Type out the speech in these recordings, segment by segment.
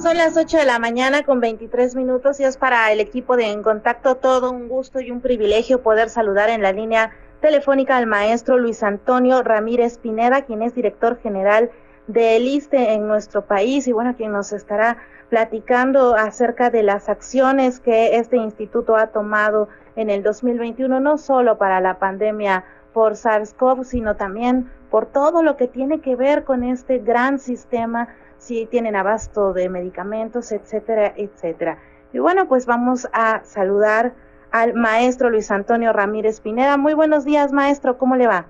Son las 8 de la mañana con 23 minutos y es para el equipo de En Contacto. Todo un gusto y un privilegio poder saludar en la línea telefónica al maestro Luis Antonio Ramírez Pineda, quien es director general del ISTE en nuestro país y bueno, quien nos estará platicando acerca de las acciones que este instituto ha tomado en el 2021, no solo para la pandemia por SARS-CoV, sino también por todo lo que tiene que ver con este gran sistema si tienen abasto de medicamentos, etcétera, etcétera. Y bueno, pues vamos a saludar al maestro Luis Antonio Ramírez Pineda. Muy buenos días, maestro, ¿cómo le va?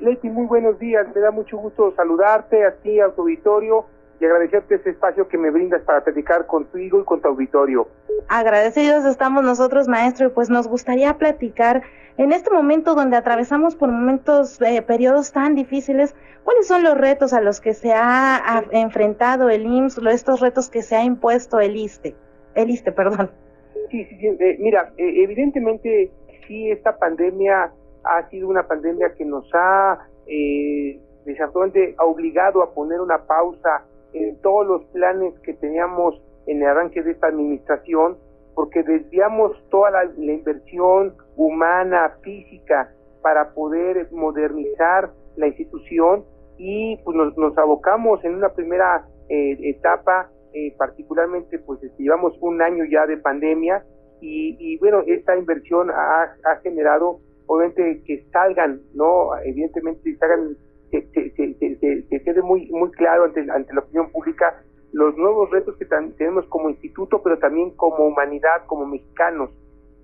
Leti, muy buenos días. Me da mucho gusto saludarte a ti, a tu auditorio, y agradecerte ese espacio que me brindas para platicar contigo y con tu auditorio. Agradecidos estamos nosotros, maestro, y pues nos gustaría platicar en este momento donde atravesamos por momentos, eh, periodos tan difíciles, ¿cuáles son los retos a los que se ha, enfrentado el IMSS, estos retos que se ha impuesto el ISTE? El ISTE, perdón. Sí, sí, sí. Eh, mira, eh, evidentemente sí esta pandemia ha sido una pandemia que nos ha eh, desafortunadamente obligado a poner una pausa en todos los planes que teníamos en el arranque de esta administración, porque desviamos toda la, inversión humana, física, para poder modernizar la institución y pues nos, abocamos en una primera eh, etapa, eh, particularmente pues este, llevamos un año ya de pandemia y, bueno, esta inversión ha, generado obviamente que salgan, ¿no? Evidentemente salgan, que, que, quede muy, muy claro ante, ante la opinión pública los nuevos retos que tenemos como instituto, pero también como humanidad, como mexicanos,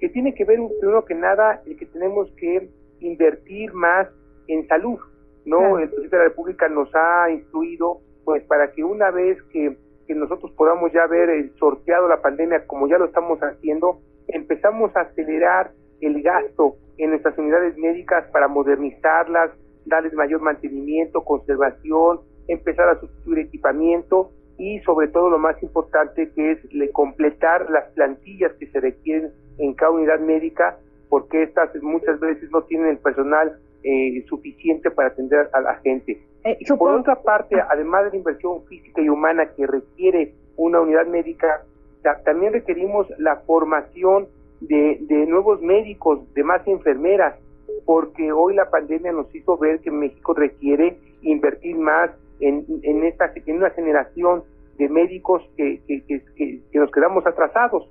que tiene que ver, primero que nada, el que tenemos que invertir más en salud, ¿no? El presidente de la República nos ha instruido, pues, para que una vez que, que nosotros podamos ya ver el sorteado la pandemia, como ya lo estamos haciendo, empezamos a acelerar el gasto en nuestras unidades médicas para modernizarlas, darles mayor mantenimiento, conservación, empezar a sustituir equipamiento y sobre todo lo más importante que es le completar las plantillas que se requieren en cada unidad médica porque estas muchas veces no tienen el personal eh, suficiente para atender a la gente. Eh, por otra parte, además de la inversión física y humana que requiere una unidad médica, también requerimos la formación de, de nuevos médicos, de más enfermeras, porque hoy la pandemia nos hizo ver que México requiere invertir más en, en, esta, en una generación de médicos que, que, que, nos quedamos atrasados.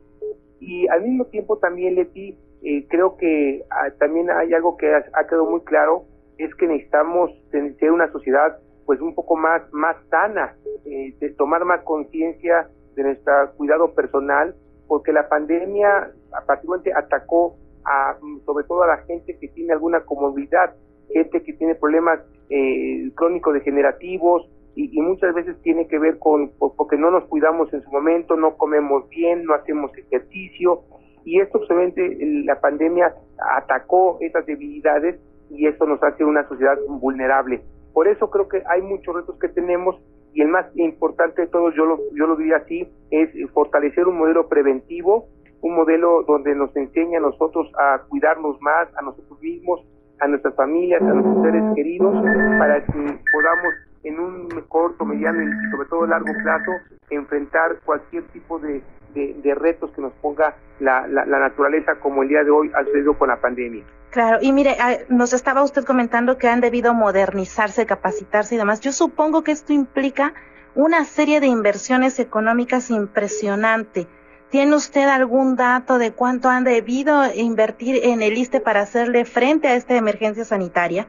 Y al mismo tiempo también, Leti, eh, creo que ah, también hay algo que ha, quedado muy claro, es que necesitamos ser una sociedad pues un poco más, más sana, eh, de tomar más conciencia de nuestro cuidado personal, porque la pandemia particularmente atacó a, sobre todo a la gente que tiene alguna comodidad, gente que tiene problemas eh, crónicos degenerativos y, muchas veces tiene que ver con porque no nos cuidamos en su momento, no comemos bien, no hacemos ejercicio y esto obviamente la pandemia atacó esas debilidades y eso nos hace una sociedad vulnerable. Por eso creo que hay muchos retos que tenemos y el más importante de todos, yo lo, yo lo diría así, es fortalecer un modelo preventivo, un modelo donde nos enseña a nosotros a cuidarnos más, a nosotros mismos, a nuestras familias, a nuestros seres queridos, para que podamos en un corto, mediano y sobre todo largo plazo enfrentar cualquier tipo de, de, retos que nos ponga la, la, naturaleza como el día de hoy ha sucedido con la pandemia. Claro, y mire, ah, nos estaba usted comentando que han debido modernizarse, capacitarse y demás. Yo supongo que esto implica una serie de inversiones económicas impresionante. ¿Tiene usted algún dato de cuánto han debido invertir en el ISTE para hacerle frente a esta emergencia sanitaria?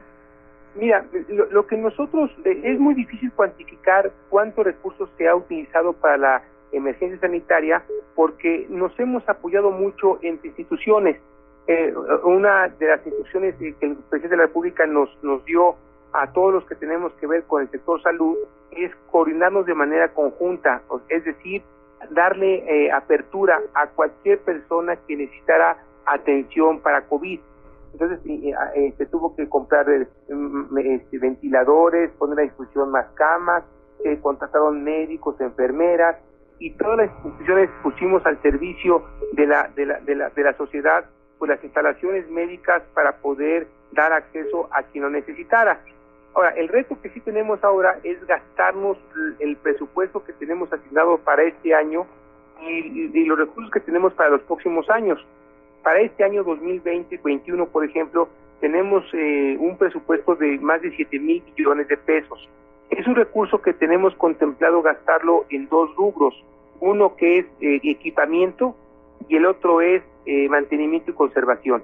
Mira, lo, que nosotros, eh, es muy difícil cuantificar cuántos recursos se ha utilizado para la emergencia sanitaria porque nos hemos apoyado mucho entre instituciones. Eh, una de las instrucciones que el presidente de la República nos, nos dio a todos los que tenemos que ver con el sector salud es coordinarnos de manera conjunta, es decir, darle eh, apertura a cualquier persona que necesitara atención para COVID entonces eh, se tuvo que comprar eh, este, ventiladores, poner a disposición más camas, se contrataron médicos, enfermeras y todas las instituciones pusimos al servicio de la, de la, de la, de la sociedad pues las instalaciones médicas para poder dar acceso a quien lo necesitara. Ahora, el reto que sí tenemos ahora es gastarnos el presupuesto que tenemos asignado para este año y, los recursos que tenemos para los próximos años. Para este año 2020-21, por ejemplo, tenemos eh, un presupuesto de más de 7 mil millones de pesos. Es un recurso que tenemos contemplado gastarlo en dos rubros, uno que es eh, equipamiento y el otro es eh, mantenimiento y conservación.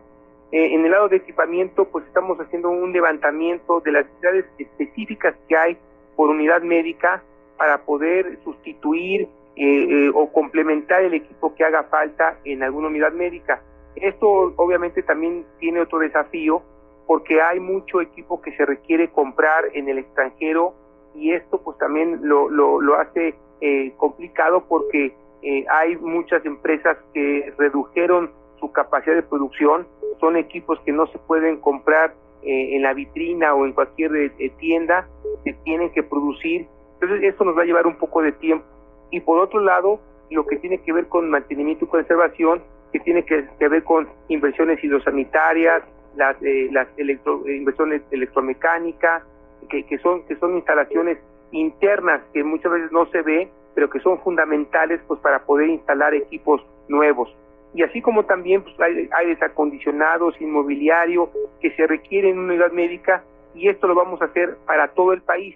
en el lado de equipamiento, pues estamos haciendo un levantamiento de las necesidades específicas que hay por unidad médica para poder sustituir o complementar el equipo que haga falta en alguna unidad médica. Esto obviamente también tiene otro desafío porque hay mucho equipo que se requiere comprar en el extranjero y esto pues también lo, lo, hace eh, complicado porque eh, hay muchas empresas que redujeron su capacidad de producción, son equipos que no se pueden comprar eh, en la vitrina o en cualquier tienda, se tienen que producir, entonces esto nos va a llevar un poco de tiempo. Y por otro lado, lo que tiene que ver con mantenimiento y conservación, que tiene que, ver con inversiones hidrosanitarias, las, eh, eh, inversiones electromecánicas, que, que, son, que son instalaciones internas que muchas veces no se ve, pero que son fundamentales pues para poder instalar equipos nuevos. Y así como también pues, hay aires acondicionados, inmobiliario, que se requiere en una unidad médica, y esto lo vamos a hacer para todo el país.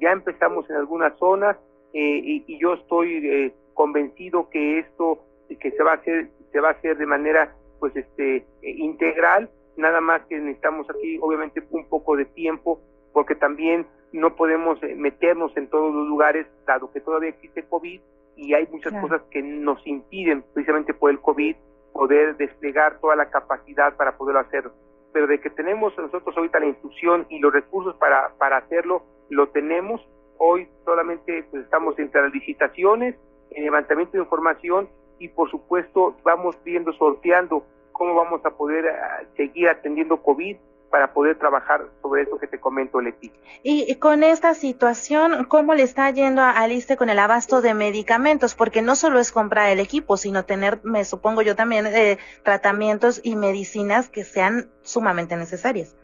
Ya empezamos en algunas zonas eh, y, y, yo estoy eh, convencido que esto que se va a hacer se va a hacer de manera pues este integral nada más que necesitamos aquí obviamente un poco de tiempo porque también no podemos eh, meternos en todos los lugares dado que todavía existe COVID y hay muchas cosas que nos impiden precisamente por el COVID poder desplegar toda la capacidad para poderlo hacer. Pero de que tenemos nosotros ahorita la instrucción y los recursos para para hacerlo lo tenemos. Hoy solamente pues, estamos entre las licitaciones en levantamiento de información y por supuesto vamos viendo, sorteando cómo vamos a poder ah, seguir atendiendo COVID para poder trabajar sobre eso que te comento, Leti. Y, con esta situación, ¿cómo le está yendo a Aliste con el abasto de medicamentos? Porque no solo es comprar el equipo, sino tener, me supongo yo también, eh, tratamientos y medicinas que sean sumamente necesarias.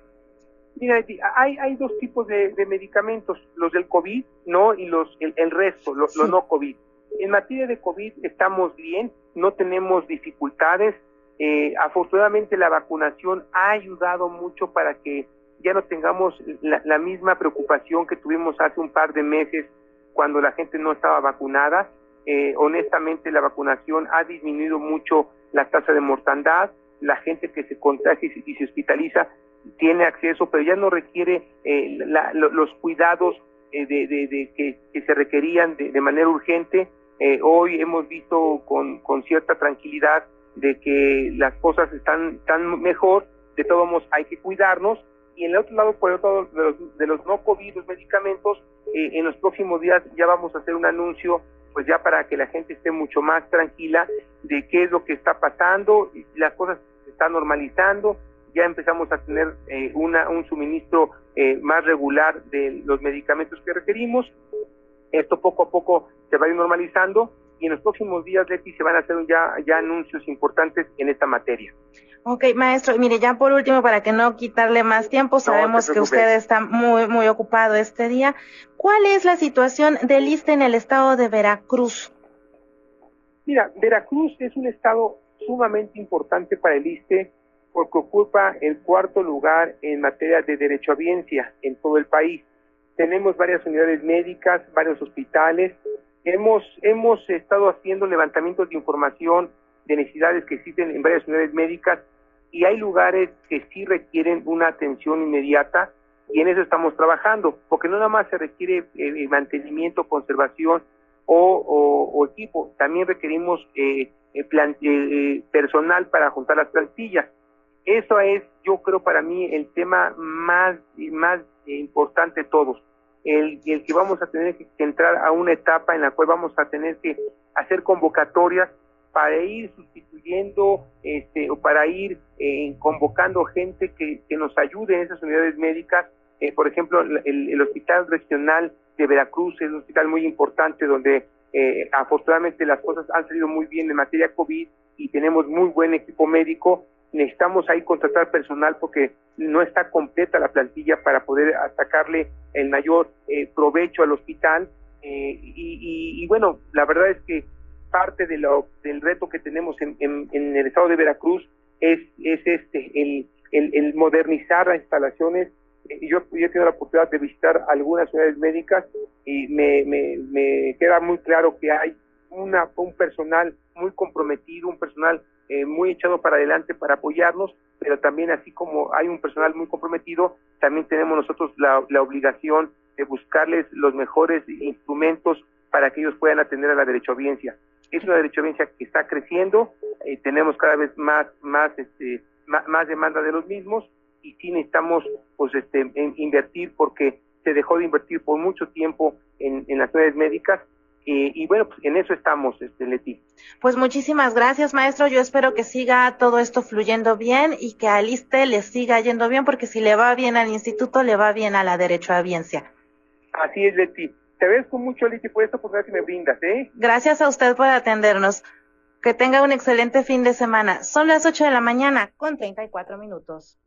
Mira, hay, hay dos tipos de, medicamentos, los del COVID, ¿no? Y los el, resto, los no COVID. En materia de COVID estamos bien, no tenemos dificultades. Eh, afortunadamente la vacunación ha ayudado mucho para que ya no tengamos la, misma preocupación que tuvimos hace un par de meses cuando la gente no estaba vacunada. Eh, honestamente la vacunación ha disminuido mucho la tasa de mortandad, la gente que se contagia y se, hospitaliza tiene acceso, pero ya no requiere eh, los cuidados de, que, se requerían de manera urgente eh, hoy hemos visto con, con cierta tranquilidad de que las cosas están tan mejor, de todos modos hay que cuidarnos y en el otro lado, por el otro lado, de los, de los no COVID, los medicamentos, eh, en los próximos días ya vamos a hacer un anuncio, pues ya para que la gente esté mucho más tranquila de qué es lo que está pasando, las cosas se están normalizando, ya empezamos a tener eh, una, un suministro más regular de los medicamentos que requerimos esto poco a poco se va a ir normalizando y en los próximos días, Leti, se van a hacer ya, ya anuncios importantes en esta materia. Ok, maestro, mire, ya por último, para que no quitarle más tiempo, sabemos que usted está muy, muy ocupado este día. ¿Cuál es la situación del ISTE en el estado de Veracruz? Mira, Veracruz es un estado sumamente importante para el ISTE porque ocupa el cuarto lugar en materia de derecho a biencia en todo el país tenemos varias unidades médicas, varios hospitales. Hemos, hemos estado haciendo levantamientos de información de necesidades que existen en varias unidades médicas y hay lugares que sí requieren una atención inmediata y en eso estamos trabajando, porque no nada más se requiere eh, mantenimiento, conservación o, equipo, también requerimos eh, eh, personal para juntar las plantillas. Eso es, yo creo, para mí el tema más, más importante de todos el, que vamos a tener que entrar a una etapa en la cual vamos a tener que hacer convocatorias para ir sustituyendo este, o para ir eh, convocando gente que, nos ayude en esas unidades médicas. Eh, por ejemplo, el, el, Hospital Regional de Veracruz es un hospital muy importante donde eh, afortunadamente las cosas han salido muy bien en materia COVID y tenemos muy buen equipo médico necesitamos ahí contratar personal porque no está completa la plantilla para poder sacarle el mayor eh, provecho al hospital. Eh, y, bueno, la verdad es que parte de lo, del reto que tenemos en, el estado de Veracruz es, es este, el, el, modernizar las instalaciones. Yo, yo he tenido la oportunidad de visitar algunas unidades médicas y me, me, me queda muy claro que hay una, un personal muy comprometido, un personal eh, muy echado para adelante para apoyarnos, pero también así como hay un personal muy comprometido, también tenemos nosotros la, la obligación de buscarles los mejores instrumentos para que ellos puedan atender a la derechohabiencia. Es una derechohabiencia que está creciendo, eh, tenemos cada vez más, más, este, más, demanda de los mismos y sí necesitamos pues, este, invertir porque se dejó de invertir por mucho tiempo en, en las redes médicas y bueno, pues en eso estamos, este, Leti. Pues muchísimas gracias, maestro. Yo espero que siga todo esto fluyendo bien y que al ISTE le siga yendo bien, porque si le va bien al instituto, le va bien a la derecho a audiencia. Así es, Leti. Te agradezco mucho, Leti, por esta oportunidad que me brindas, ¿eh? Gracias a usted por atendernos. Que tenga un excelente fin de semana. Son las 8 de la mañana con 34 minutos.